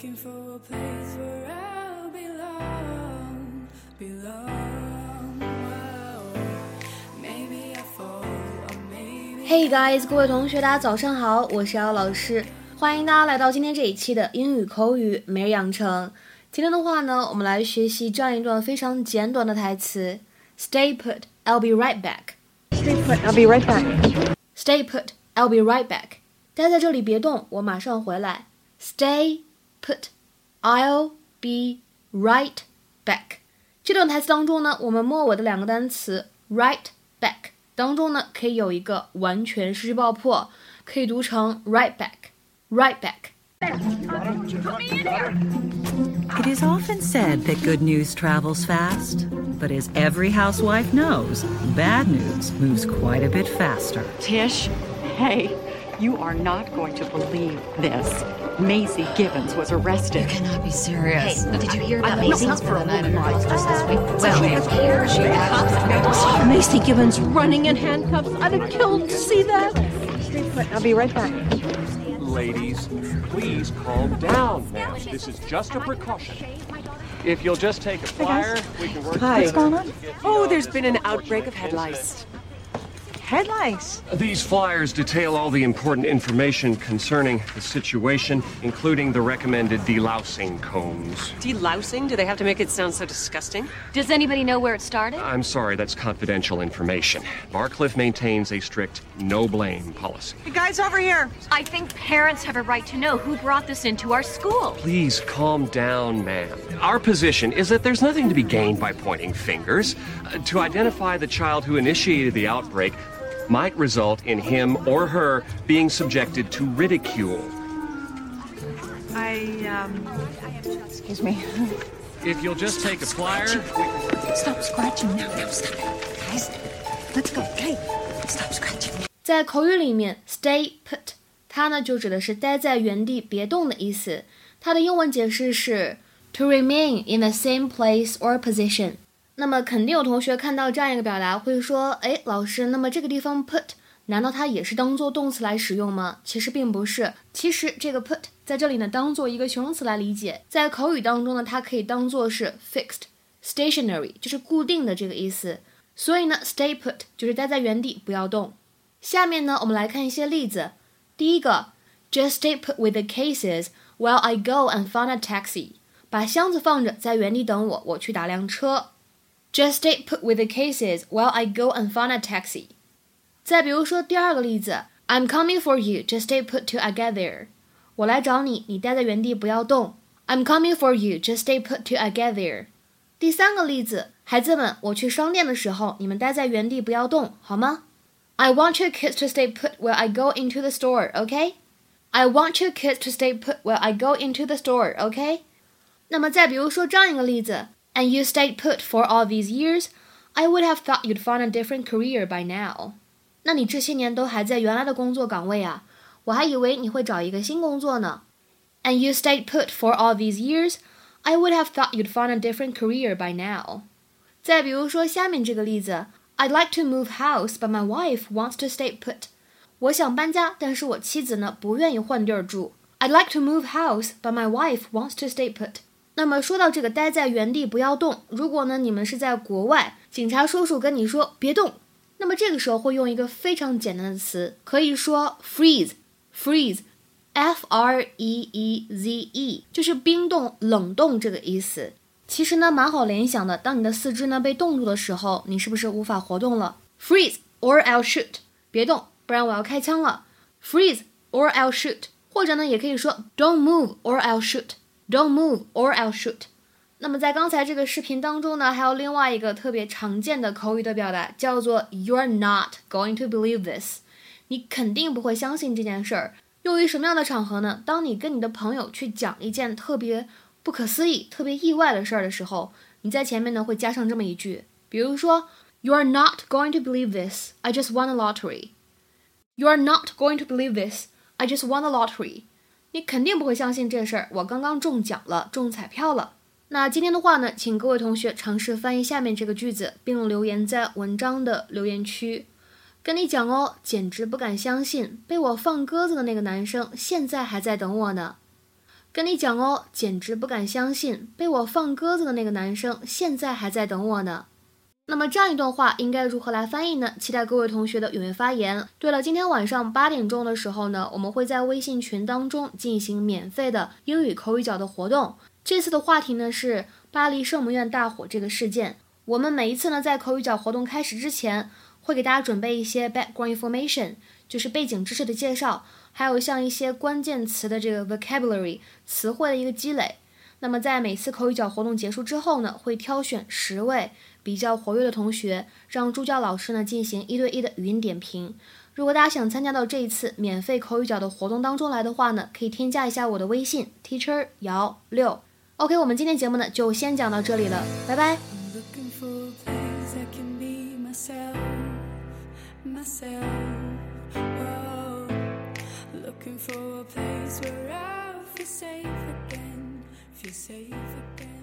looking for a place where I'll belong, belong. Whoa. Maybe I fall, or maybe Hey guys，各位同学，大家早上好，我是姚老师，欢迎大家来到今天这一期的英语口语每日养成。今天的话呢，我们来学习这样一段非常简短的台词：Stay put, I'll be right back. Stay put. I'll be right back. Stay put, I'll be right back. 待在这里别动，我马上回来。Stay put, I'll be right back. 这段台词当中呢，我们末尾的两个单词 right back 当中呢，可以有一个完全失去爆破，可以读成 right back, right back. It is often said that good news travels fast, but as every housewife knows, bad news moves quite a bit faster. Tish, hey, you are not going to believe this. Maisy Gibbons was arrested. You cannot be serious. Hey, did you hear about I- no, Maisy's not for for the a night at woman Foster's this week? Uh-huh. Well, here she Maisy Gibbons running in handcuffs. I'd have killed to see that. Stay put. I'll be right back. Ladies, please calm down, ma'am. This is just a precaution. If you'll just take a flyer, we can work Hi. What's going on? Oh, there's been an outbreak of head lice. Head lice. These flyers detail all the important information concerning the situation, including the recommended delousing combs. Delousing? Do they have to make it sound so disgusting? Does anybody know where it started? I'm sorry, that's confidential information. Barcliff maintains a strict no blame policy. The guys over here. I think parents have a right to know who brought this into our school. Please calm down, ma'am. Our position is that there's nothing to be gained by pointing fingers. Uh, to identify the child who initiated the outbreak might result in him or her being subjected to ridicule. I um. Excuse me. If you'll just take a flyer, we- Stop scratching now. Now stop it. Guys, let's go. Okay. Stop scratching. 在口语里面，stay put，它呢就指的是待在原地别动的意思。它的英文解释是 to remain in the same place or position。 那么肯定有同学看到这样一个表达会说，哎，老师，那么这个地方 put 难道它也是当做动词来使用吗？其实并不是，其实这个 put 在这里呢当做一个形容词来理解，在口语当中呢，它可以当做是 fixed、stationary，就是固定的这个意思。所以呢，stay put 就是待在原地不要动。下面呢，我们来看一些例子。第一个，Just stay put with the cases while I go and find a taxi。把箱子放着，在原地等我，我去打辆车。Just stay put with the cases while I go and find a taxi。再比如说第二个例子，I'm coming for you. Just stay put till I get there。我来找你，你待在原地不要动。I'm coming for you. Just stay put till I get there。第三个例子，孩子们，我去商店的时候，你们待在原地不要动，好吗？I want you kids to stay put while I go into the store, okay? I want you kids to stay put while I go into the store, okay? 那么再比如说这样一个例子 ，And you stayed put for all these years, I would have thought you'd find a different career by now. 那你这些年都还在原来的工作岗位啊，我还以为你会找一个新工作呢。And you stayed put for all these years, I would have thought you'd find a different career by now. 再比如说下面这个例子，I'd like to move house, but my wife wants to stay put. 我想搬家，但是我妻子呢不愿意换地儿住。I'd like to move house, but my wife wants to stay put. 那么说到这个待在原地不要动，如果呢你们是在国外，警察叔叔跟你说别动，那么这个时候会用一个非常简单的词，可以说 freeze，freeze，f r e e z e，就是冰冻、冷冻这个意思。其实呢，蛮好联想的。当你的四肢呢被冻住的时候，你是不是无法活动了？Freeze or I'll shoot，别动，不然我要开枪了。Freeze or I'll shoot，或者呢也可以说 Don't move or I'll shoot shoot，Don't move or I'll shoot。那么在刚才这个视频当中呢，还有另外一个特别常见的口语的表达，叫做 You're not going to believe this，你肯定不会相信这件事儿。用于什么样的场合呢？当你跟你的朋友去讲一件特别不可思议、特别意外的事儿的时候，你在前面呢会加上这么一句，比如说，You are not going to believe this. I just won the lottery. You are not going to believe this. I just won the lottery. 你肯定不会相信这事儿，我刚刚中奖了，中彩票了。那今天的话呢，请各位同学尝试翻译下面这个句子，并留言在文章的留言区。跟你讲哦，简直不敢相信，被我放鸽子的那个男生现在还在等我呢。跟你讲哦，简直不敢相信，被我放鸽子的那个男生，现在还在等我呢。那么这样一段话应该如何来翻译呢？期待各位同学的踊跃发言。对了，今天晚上八点钟的时候呢，我们会在微信群当中进行免费的英语口语角的活动。这次的话题呢是巴黎圣母院大火这个事件。我们每一次呢在口语角活动开始之前，会给大家准备一些 background information，就是背景知识的介绍，还有像一些关键词的这个 vocabulary 词汇的一个积累。那么在每次口语角活动结束之后呢，会挑选十位比较活跃的同学，让助教老师呢进行一对一的语音点评。如果大家想参加到这一次免费口语角的活动当中来的话呢，可以添加一下我的微信 teacher 姚六。OK，我们今天节目呢就先讲到这里了，拜拜。Looking for a place where i'll safe again, feel safe again.